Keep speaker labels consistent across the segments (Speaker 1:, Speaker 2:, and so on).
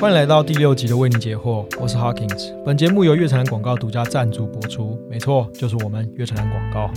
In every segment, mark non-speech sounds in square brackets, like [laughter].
Speaker 1: 欢迎来到第六集的为你解惑，我是 Hawkins。本节目由月城南广告独家赞助播出，没错，就是我们月城南广告。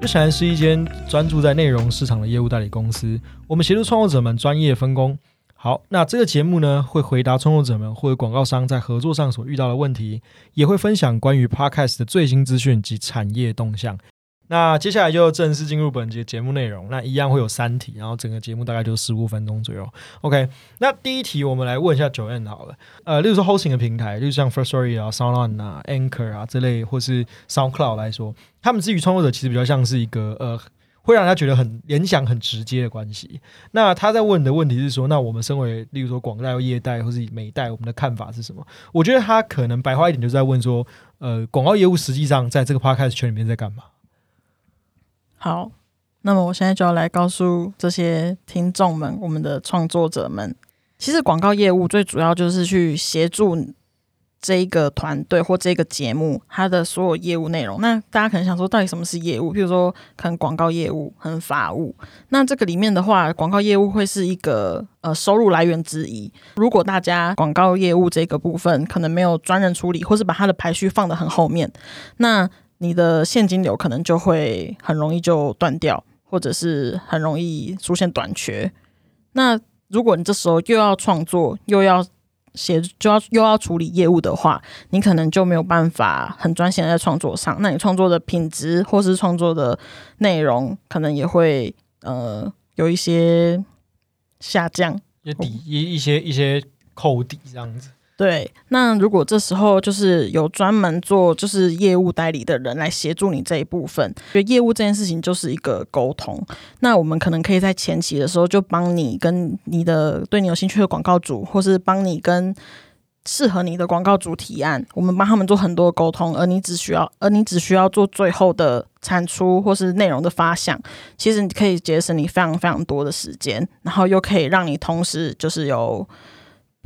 Speaker 1: 月城是一间专注在内容市场的业务代理公司，我们协助创作者们专业分工。好，那这个节目呢，会回答创作者们或者广告商在合作上所遇到的问题，也会分享关于 Podcast 的最新资讯及产业动向。那接下来就正式进入本节节目内容。那一样会有三题，然后整个节目大概就十五分钟左右。OK，那第一题我们来问一下九 N 好了。呃，例如说 hosting 的平台，例如像 First Story 啊、SoundOn 啊、Anchor 啊这类，或是 SoundCloud 来说，他们至于创作者其实比较像是一个呃，会让他觉得很联想很直接的关系。那他在问的问题是说，那我们身为例如说广代、业代或是美代，我们的看法是什么？我觉得他可能白话一点，就是在问说，呃，广告业务实际上在这个 Podcast 圈里面在干嘛？
Speaker 2: 好，那么我现在就要来告诉这些听众们，我们的创作者们，其实广告业务最主要就是去协助这一个团队或这个节目它的所有业务内容。那大家可能想说，到底什么是业务？比如说，可能广告业务、很法务。那这个里面的话，广告业务会是一个呃收入来源之一。如果大家广告业务这个部分可能没有专人处理，或是把它的排序放得很后面，那你的现金流可能就会很容易就断掉，或者是很容易出现短缺。那如果你这时候又要创作，又要写，就要又要处理业务的话，你可能就没有办法很专心在创作上。那你创作的品质或是创作的内容，可能也会呃有一些下降，
Speaker 1: 也底一一些一些扣底这样子。
Speaker 2: 对，那如果这时候就是有专门做就是业务代理的人来协助你这一部分，就业务这件事情就是一个沟通。那我们可能可以在前期的时候就帮你跟你的对你有兴趣的广告主，或是帮你跟适合你的广告主提案，我们帮他们做很多沟通，而你只需要而你只需要做最后的产出或是内容的发想，其实你可以节省你非常非常多的时间，然后又可以让你同时就是有。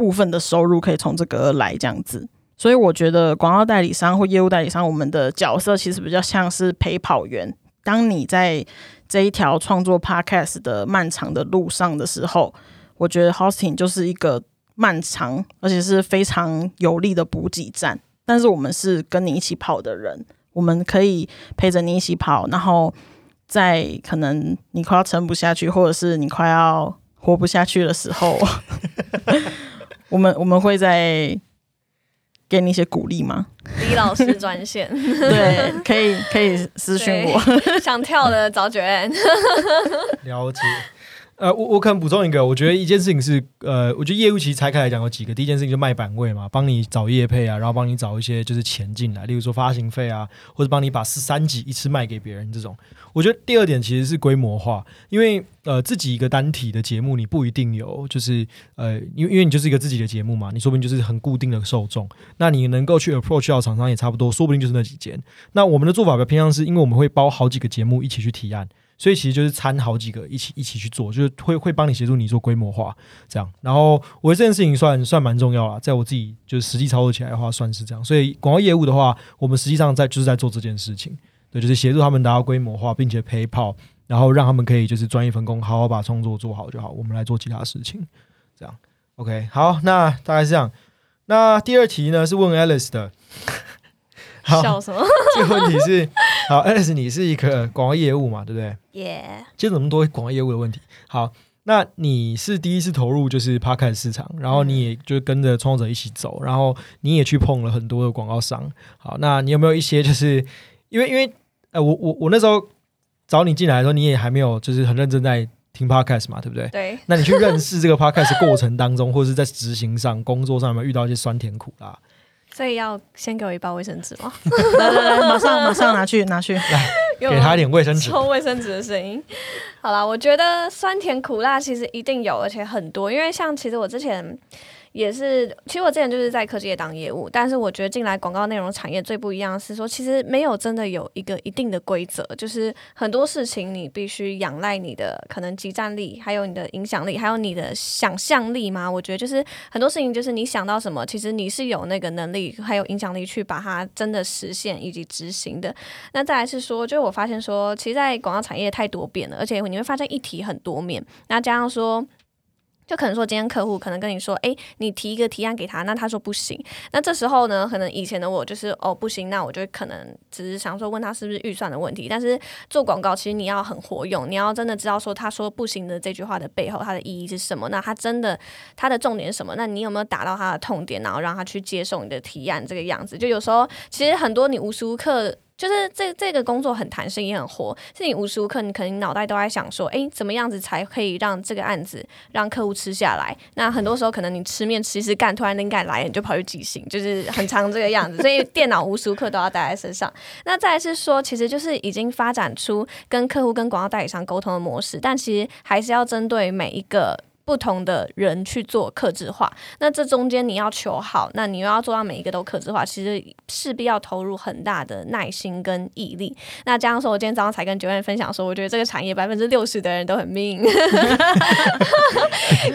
Speaker 2: 部分的收入可以从这个来这样子，所以我觉得广告代理商或业务代理商，我们的角色其实比较像是陪跑员。当你在这一条创作 podcast 的漫长的路上的时候，我觉得 hosting 就是一个漫长而且是非常有力的补给站。但是我们是跟你一起跑的人，我们可以陪着你一起跑，然后在可能你快要撑不下去，或者是你快要活不下去的时候。[laughs] 我们我们会在给你一些鼓励吗？
Speaker 3: 李老师专线，[laughs]
Speaker 2: 对，可以可以私信我，
Speaker 3: 想跳的找九 N，
Speaker 1: 了解。呃，我我可能补充一个，我觉得一件事情是，呃，我觉得业务其实拆开来讲有几个，第一件事情就卖版位嘛，帮你找业配啊，然后帮你找一些就是钱进来，例如说发行费啊，或者帮你把四三集一次卖给别人这种。我觉得第二点其实是规模化，因为呃自己一个单体的节目你不一定有，就是呃因为因为你就是一个自己的节目嘛，你说不定就是很固定的受众，那你能够去 approach 到厂商也差不多，说不定就是那几间。那我们的做法比较偏向是，因为我们会包好几个节目一起去提案。所以其实就是参好几个一起一起去做，就是会会帮你协助你做规模化这样。然后我觉得这件事情算算蛮重要了，在我自己就是实际操作起来的话，算是这样。所以广告业务的话，我们实际上在就是在做这件事情，对，就是协助他们达到规模化，并且陪跑，然后让他们可以就是专业分工，好好把创作做好就好。我们来做其他事情，这样 OK。好，那大概是这样。那第二题呢是问 Alice 的。[laughs] [laughs]
Speaker 3: 笑什么？[laughs]
Speaker 1: 这个问题是 [laughs] 好，Alice，你是一个广告业务嘛，对不对？
Speaker 3: 耶。
Speaker 1: 接这么多广告业务的问题，好，那你是第一次投入就是 Podcast 市场，然后你也就跟着创作者一起走，然后你也去碰了很多的广告商。好，那你有没有一些就是因为因为呃，我我我那时候找你进来的时候，你也还没有就是很认真在听 Podcast 嘛，对不对？
Speaker 3: 对。
Speaker 1: 那你去认识这个 Podcast 过程当中，或者是在执行上、工作上，有没有遇到一些酸甜苦辣？
Speaker 3: 所以要先给我一包卫生纸吗？[laughs]
Speaker 2: 来来来，马上马上拿去拿去，
Speaker 1: 来 [laughs] 给他一点卫生纸。
Speaker 3: 抽卫生纸的声音。好了，我觉得酸甜苦辣其实一定有，而且很多。因为像其实我之前。也是，其实我之前就是在科技业当业务，但是我觉得进来广告内容产业最不一样是说，其实没有真的有一个一定的规则，就是很多事情你必须仰赖你的可能集战力，还有你的影响力，还有你的想象力吗？我觉得就是很多事情就是你想到什么，其实你是有那个能力还有影响力去把它真的实现以及执行的。那再来是说，就是我发现说，其实，在广告产业太多变了，而且你会发现议题很多面，那加上说。就可能说，今天客户可能跟你说，哎，你提一个提案给他，那他说不行。那这时候呢，可能以前的我就是哦不行，那我就可能只是想说问他是不是预算的问题。但是做广告，其实你要很活用，你要真的知道说他说不行的这句话的背后，它的意义是什么。那他真的他的重点是什么？那你有没有打到他的痛点，然后让他去接受你的提案这个样子？就有时候其实很多你无时无刻。就是这这个工作很弹性也很活，是你无时无刻你可能脑袋都在想说，哎，怎么样子才可以让这个案子让客户吃下来？那很多时候可能你吃面吃吃干，突然灵感来，你就跑去即兴，就是很长这个样子。所以电脑无时无刻都要带在身上。那再是说，其实就是已经发展出跟客户跟广告代理商沟通的模式，但其实还是要针对每一个。不同的人去做克制化，那这中间你要求好，那你又要做到每一个都克制化，其实势必要投入很大的耐心跟毅力。那这样说，我今天早上才跟九月分享说，我觉得这个产业百分之六十的人都很命，[laughs]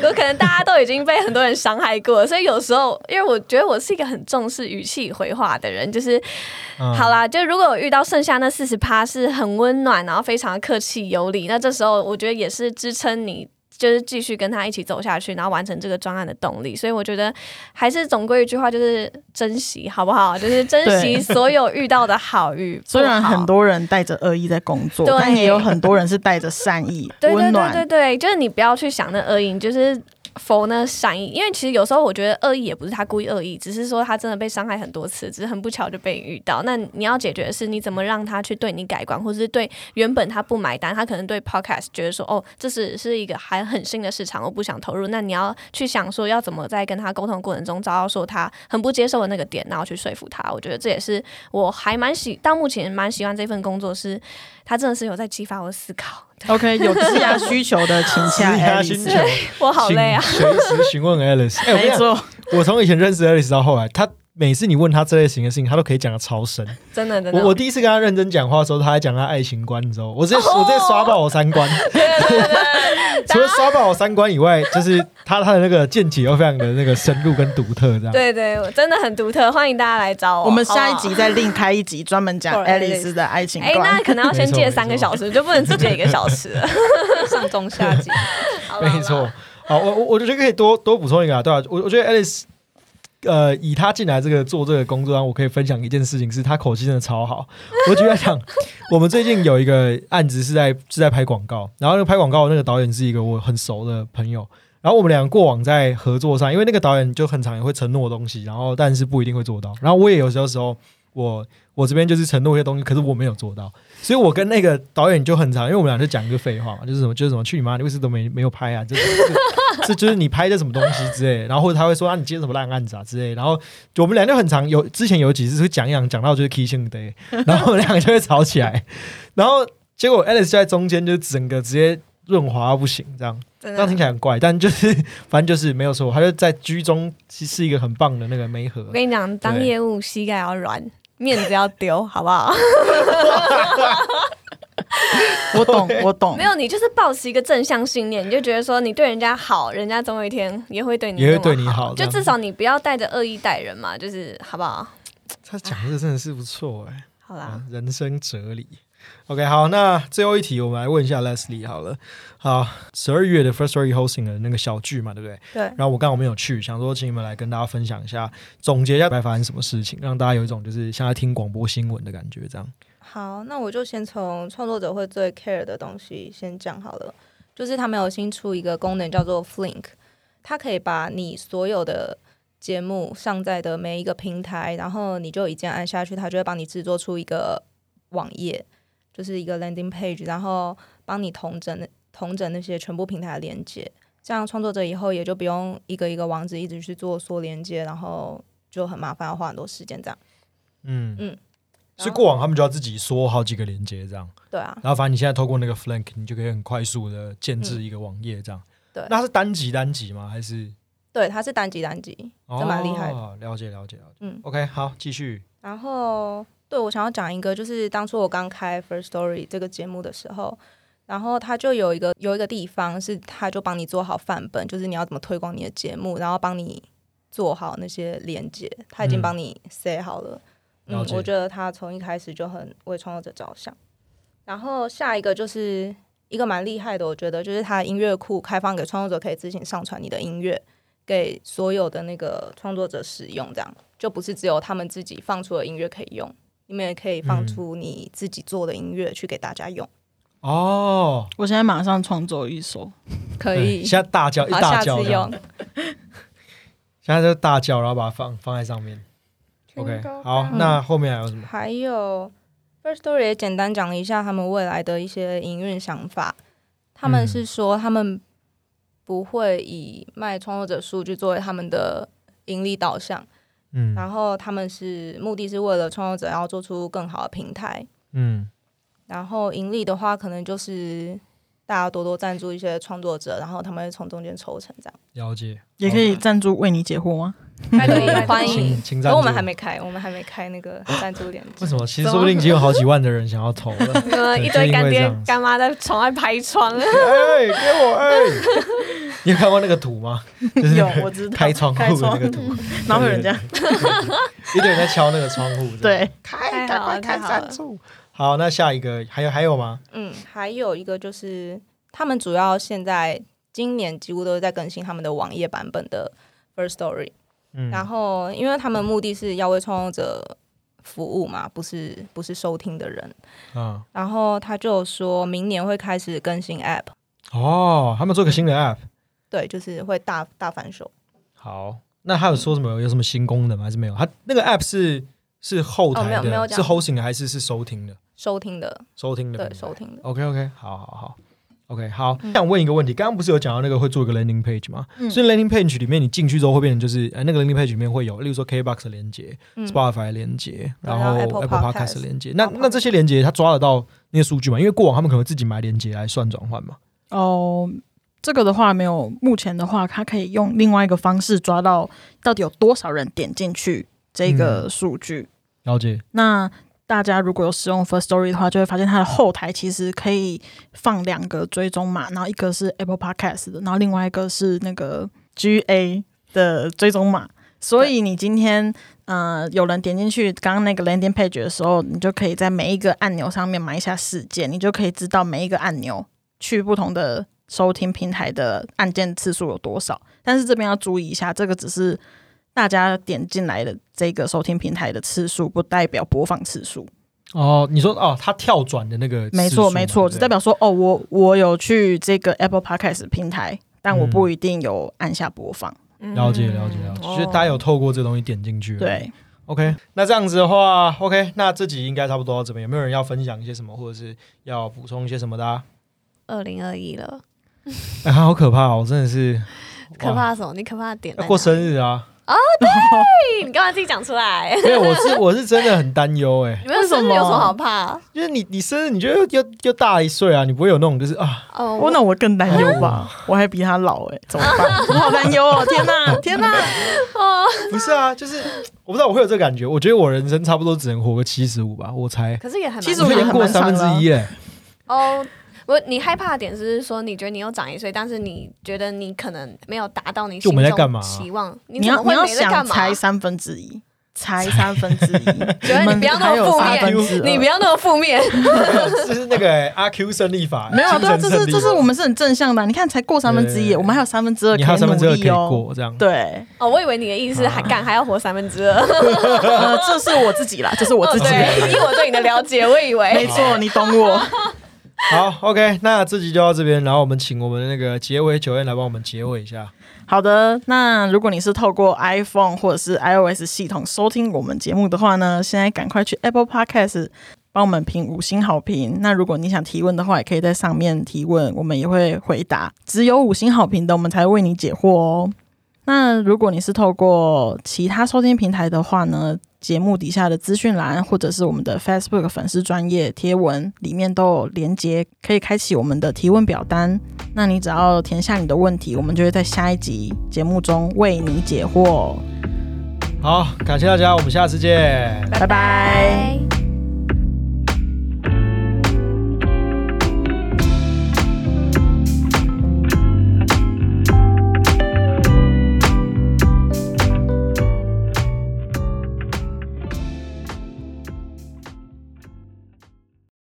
Speaker 3: 有可能大家都已经被很多人伤害过，所以有时候，因为我觉得我是一个很重视语气回话的人，就是好啦，就如果我遇到剩下那四十趴是很温暖，然后非常客气有礼，那这时候我觉得也是支撑你。就是继续跟他一起走下去，然后完成这个专案的动力。所以我觉得还是总归一句话，就是珍惜，好不好？就是珍惜所有遇到的好与
Speaker 2: 虽然很多人带着恶意在工作，但也有很多人是带着善意、温暖。
Speaker 3: 对对对，就是你不要去想那恶意，就是。否呢？善意，因为其实有时候我觉得恶意也不是他故意恶意，只是说他真的被伤害很多次，只是很不巧就被遇到。那你要解决的是，你怎么让他去对你改观，或者是对原本他不买单，他可能对 podcast 觉得说，哦，这是是一个还很新的市场，我不想投入。那你要去想说，要怎么在跟他沟通过程中找到说他很不接受的那个点，然后去说服他。我觉得这也是我还蛮喜到目前蛮喜欢这份工作，是他真的是有在激发我思考。
Speaker 2: OK，有质押需求的，请下 Alice。
Speaker 3: 我好累啊！[laughs]
Speaker 1: 随时询问 Alice。[laughs] 没错，我从以前认识 Alice 到后来，他。每次你问他这类型的事情，他都可以讲的超深，
Speaker 3: 真的真的。
Speaker 1: 我我第一次跟他认真讲话的时候，他还讲他爱情观，你知道我直接我直接刷爆我三观。[laughs] [laughs] 除了刷爆我三观以外，就是他他的那个见解又非常的那个深入跟独特，这样。
Speaker 3: 对对，真的很独特，欢迎大家来找我。
Speaker 2: 我们下一集再另开一集，专门讲爱丽丝的爱情观。哎，
Speaker 3: 那可能要先借三个小时，就不能只借一个小时了。上中下集，
Speaker 1: 没错。好，我我我觉得可以多多补充一个啊，对啊，我我觉得爱丽丝。呃，以他进来这个做这个工作，然后我可以分享一件事情，是他口气真的超好。我举例讲，[laughs] 我们最近有一个案子是在是在拍广告，然后那个拍广告那个导演是一个我很熟的朋友，然后我们两个过往在合作上，因为那个导演就很常也会承诺东西，然后但是不一定会做到，然后我也有时候时候我我这边就是承诺一些东西，可是我没有做到，所以我跟那个导演就很长，因为我们俩就讲一个废话嘛，就是什么就是什么去你妈，你为什么都没没有拍啊？就是。这就是你拍的什么东西之类，然后或者他会说啊，你接什么烂案子啊之类，然后就我们俩就很长，有之前有几次会讲一讲，讲到就是 kissing day，[laughs] 然后两个就会吵起来，然后结果 Alice 在中间就整个直接润滑不行，这样，这样听起来很怪，但就是反正就是没有错，他就在居中是是一个很棒的那个媒合。
Speaker 3: 我跟你讲，当业务膝盖要软，面子要丢，好不好？[laughs]
Speaker 2: 我懂，[laughs] 我懂。
Speaker 3: 没有，你就是保持一个正向信念，你就觉得说你对人家好，人家总有一天也会对你
Speaker 1: 也会对你好。
Speaker 3: 就至少你不要带着恶意待人嘛，就是好不好？
Speaker 1: 他讲的真的是不错哎。
Speaker 3: 好啦，
Speaker 1: 人生哲理。OK，好，那最后一题我们来问一下 Leslie 好了。好，十二月的 First Story Hosting 的那个小聚嘛，对不对？
Speaker 3: 对。
Speaker 1: 然后我刚好没有去，想说请你们来跟大家分享一下，总结一下白发生什么事情，让大家有一种就是像在听广播新闻的感觉，这样。
Speaker 4: 好，那我就先从创作者会最 care 的东西先讲好了。就是他们有新出一个功能叫做 Flink，它可以把你所有的节目上载的每一个平台，然后你就一键按下去，它就会帮你制作出一个网页，就是一个 landing page，然后帮你同整同整那些全部平台的连接。这样创作者以后也就不用一个一个网址一直去做缩连接，然后就很麻烦，要花很多时间这样。
Speaker 1: 嗯嗯。所以过往他们就要自己说好几个连接这样，
Speaker 4: 对啊。
Speaker 1: 然后反正你现在透过那个 Flank，你就可以很快速的建制一个网页这样。
Speaker 4: 对。
Speaker 1: 那是单集单集吗？还是？
Speaker 4: 对，它是单集单集，这蛮厉害。
Speaker 1: 了解了解了解。嗯。OK，好，继续。
Speaker 4: 然后，对我想要讲一个，就是当初我刚开 First Story 这个节目的时候，然后他就有一个有一个地方是，他就帮你做好范本，就是你要怎么推广你的节目，然后帮你做好那些连接，他已经帮你塞好了。嗯，我觉得他从一开始就很为创作者着想。然后下一个就是一个蛮厉害的，我觉得就是他音乐库开放给创作者可以自行上传你的音乐给所有的那个创作者使用，这样就不是只有他们自己放出的音乐可以用，你们也可以放出你自己做的音乐去给大家用，
Speaker 1: 哦，
Speaker 2: 我现在马上创作一首，[laughs]
Speaker 4: 可以。
Speaker 1: 现在大叫一
Speaker 4: 好，
Speaker 1: 大
Speaker 4: 下次
Speaker 1: 叫这样
Speaker 4: 用。[laughs]
Speaker 1: 现在就大叫，然后把它放放在上面。OK，好，那后面还有什么？
Speaker 4: 还有 First Story 也简单讲了一下他们未来的一些营运想法。他们是说他们不会以卖创作者数据作为他们的盈利导向，
Speaker 1: 嗯
Speaker 4: 然后他们是目的是为了创作者要做出更好的平台。
Speaker 1: 嗯，
Speaker 4: 然后盈利的话，可能就是大家多多赞助一些创作者，然后他们会从中间抽成这样。
Speaker 1: 了解。
Speaker 2: 也可以赞助为你解惑吗？
Speaker 4: 可以欢迎我们还没开，我们还没开那个赞助链接
Speaker 1: 为。什么？[laughs] 其实说不定已经有好几万的人想要投了。[laughs]
Speaker 3: 呃，一堆干爹干妈在窗外拍窗，
Speaker 1: 哎，给我哎！[laughs] 你有看过那个图吗？[laughs] 就是
Speaker 2: 有，我知道。
Speaker 1: 开窗户的那
Speaker 2: 窗
Speaker 1: 个图，
Speaker 2: 然后有人这样，
Speaker 1: 一堆人在敲那个窗户。
Speaker 2: 对，
Speaker 3: 太好了，太好了。
Speaker 1: 助。好，那下一个还有还有吗？
Speaker 4: 嗯，还有一个就是他们主要现在今年几乎都是在更新他们的网页版本的 First Story，、
Speaker 1: 嗯，
Speaker 4: 然后因为他们目的是要为创作者服务嘛，不是不是收听的人，
Speaker 1: 嗯，
Speaker 4: 然后他就说明年会开始更新 App，
Speaker 1: 哦，他们做个新的 App。
Speaker 4: 对，就是会大大反手。
Speaker 1: 好，那他有说什么？有什么新功能吗？还是没有？他那个 App 是是后台
Speaker 4: 哦没有没有
Speaker 1: 的，是 hosting 的还是是收听的？
Speaker 4: 收听的，
Speaker 1: 收听的，
Speaker 4: 对，收。听的
Speaker 1: ，OK OK，好好好。OK，好，
Speaker 4: 嗯
Speaker 1: 想问一个问题，刚刚不是有讲到那个会做一个 landing page 吗？
Speaker 2: 嗯
Speaker 1: 所以 landing page 里面你进去之后会变成就是，呃，那个 landing page 里面会有，例如说 KBox 的连接、
Speaker 4: 嗯
Speaker 1: Spotify 的连接，然
Speaker 4: 然后
Speaker 1: 后
Speaker 4: Apple Podcast
Speaker 1: 连接。那那这些连接它抓得到那些数据吗？因为过往他们可能会自己买连接来算转换嘛。
Speaker 2: 哦，这个的话没有，目前的话，它可以用另外一个方式抓到到底有多少人点进去这个数据。
Speaker 1: 了解，
Speaker 2: 那大家如果有使用 First Story 的话，就会发现它的后台其实可以放两个追踪码，然后一个是 Apple Podcast 的，然后另外一个是那个 GA 的追踪码。所以你今天呃有人点进去刚刚那个 landing page 的时候，你就可以在每一个按钮上面埋下事件，你就可以知道每一个按钮去不同的收听平台的按键次数有多少。但是这边要注意一下，这个只是大家点进来的这个收听平台的次数，不代表播放次数。
Speaker 1: 哦，你说哦，它跳转的那个，
Speaker 2: 没错，没错，只代表说哦，我我有去这个 Apple Podcast 平台，但我不一定有按下播放。
Speaker 1: 了解了解了解，就是大家有透过这东西点进去。
Speaker 2: 对
Speaker 1: ，OK，那这样子的话，OK，那这集应该差不多到这边。有没有人要分享一些什么，或者是要补充一些什么的、啊？
Speaker 3: 二零二一了，[laughs]
Speaker 1: 哎，好可怕哦，真的是
Speaker 3: 可怕什么？你可怕的点
Speaker 1: 要过生日啊！
Speaker 3: 哦，对？[laughs] 你干嘛自己讲出来？[laughs]
Speaker 1: 没有我是我是真的很担忧哎，
Speaker 3: 你们生日有什么好怕？
Speaker 1: 就是你你生日你觉得又又又大一岁啊，你不会有那种就是啊，
Speaker 3: 哦，
Speaker 2: 我，那我更担忧吧，我还比他老哎、怎么办？我好担忧哦！天哪，天哪！
Speaker 1: 不是啊，就是我不知道我会有这个感觉，我觉得我人生差不多只能活个七十五吧，我才
Speaker 3: 可是也还蛮
Speaker 2: 其实
Speaker 1: 我已经
Speaker 2: 我也很蛮
Speaker 1: 过三分之一哎。
Speaker 3: 哦。我你害怕的点是说，你觉得你又长一岁，但是你觉得你可能没有达到你
Speaker 1: 就我
Speaker 3: 心中
Speaker 1: 们在干嘛
Speaker 3: 期望，你
Speaker 2: 要你要想？才三分之一，才三分之一，[laughs]
Speaker 3: 觉得你不要那么负面你不要那么负面。[laughs]
Speaker 1: 这是那个欸阿 Q 胜利法，
Speaker 2: 没有啊，对啊，这是这是我们是很正向的啊。你看，才过三分之一，
Speaker 1: 对
Speaker 2: 我们还有三分之二
Speaker 1: 你还有三分之二可以
Speaker 2: 努力哦。
Speaker 1: 过这样。
Speaker 2: 对，
Speaker 3: 哦，我以为你的意思是还干还要活三分之二。
Speaker 2: 呃，这是我自己啦，这是我自己。
Speaker 3: 以我对你的了解，我以为
Speaker 2: 没错，你懂我。[laughs] [laughs]
Speaker 1: 好，OK，那这集就到这边，然后我们请我们的那个结尾九燕来帮我们结尾一下。
Speaker 2: 好的，那如果你是透过 iPhone 或者是 iOS 系统收听我们节目的话呢，现在赶快去 Apple Podcast 帮我们评五星好评。那如果你想提问的话，也可以在上面提问，我们也会回答。只有五星好评的，我们才会为你解惑哦。那如果你是透过其他收听平台的话呢，节目底下的资讯栏或者是我们的 Facebook 粉丝专业贴文里面都有连接，可以开启我们的提问表单。那你只要填下你的问题，我们就会在下一集节目中为你解惑。
Speaker 1: 好，感谢大家，我们下次见。
Speaker 2: 拜拜。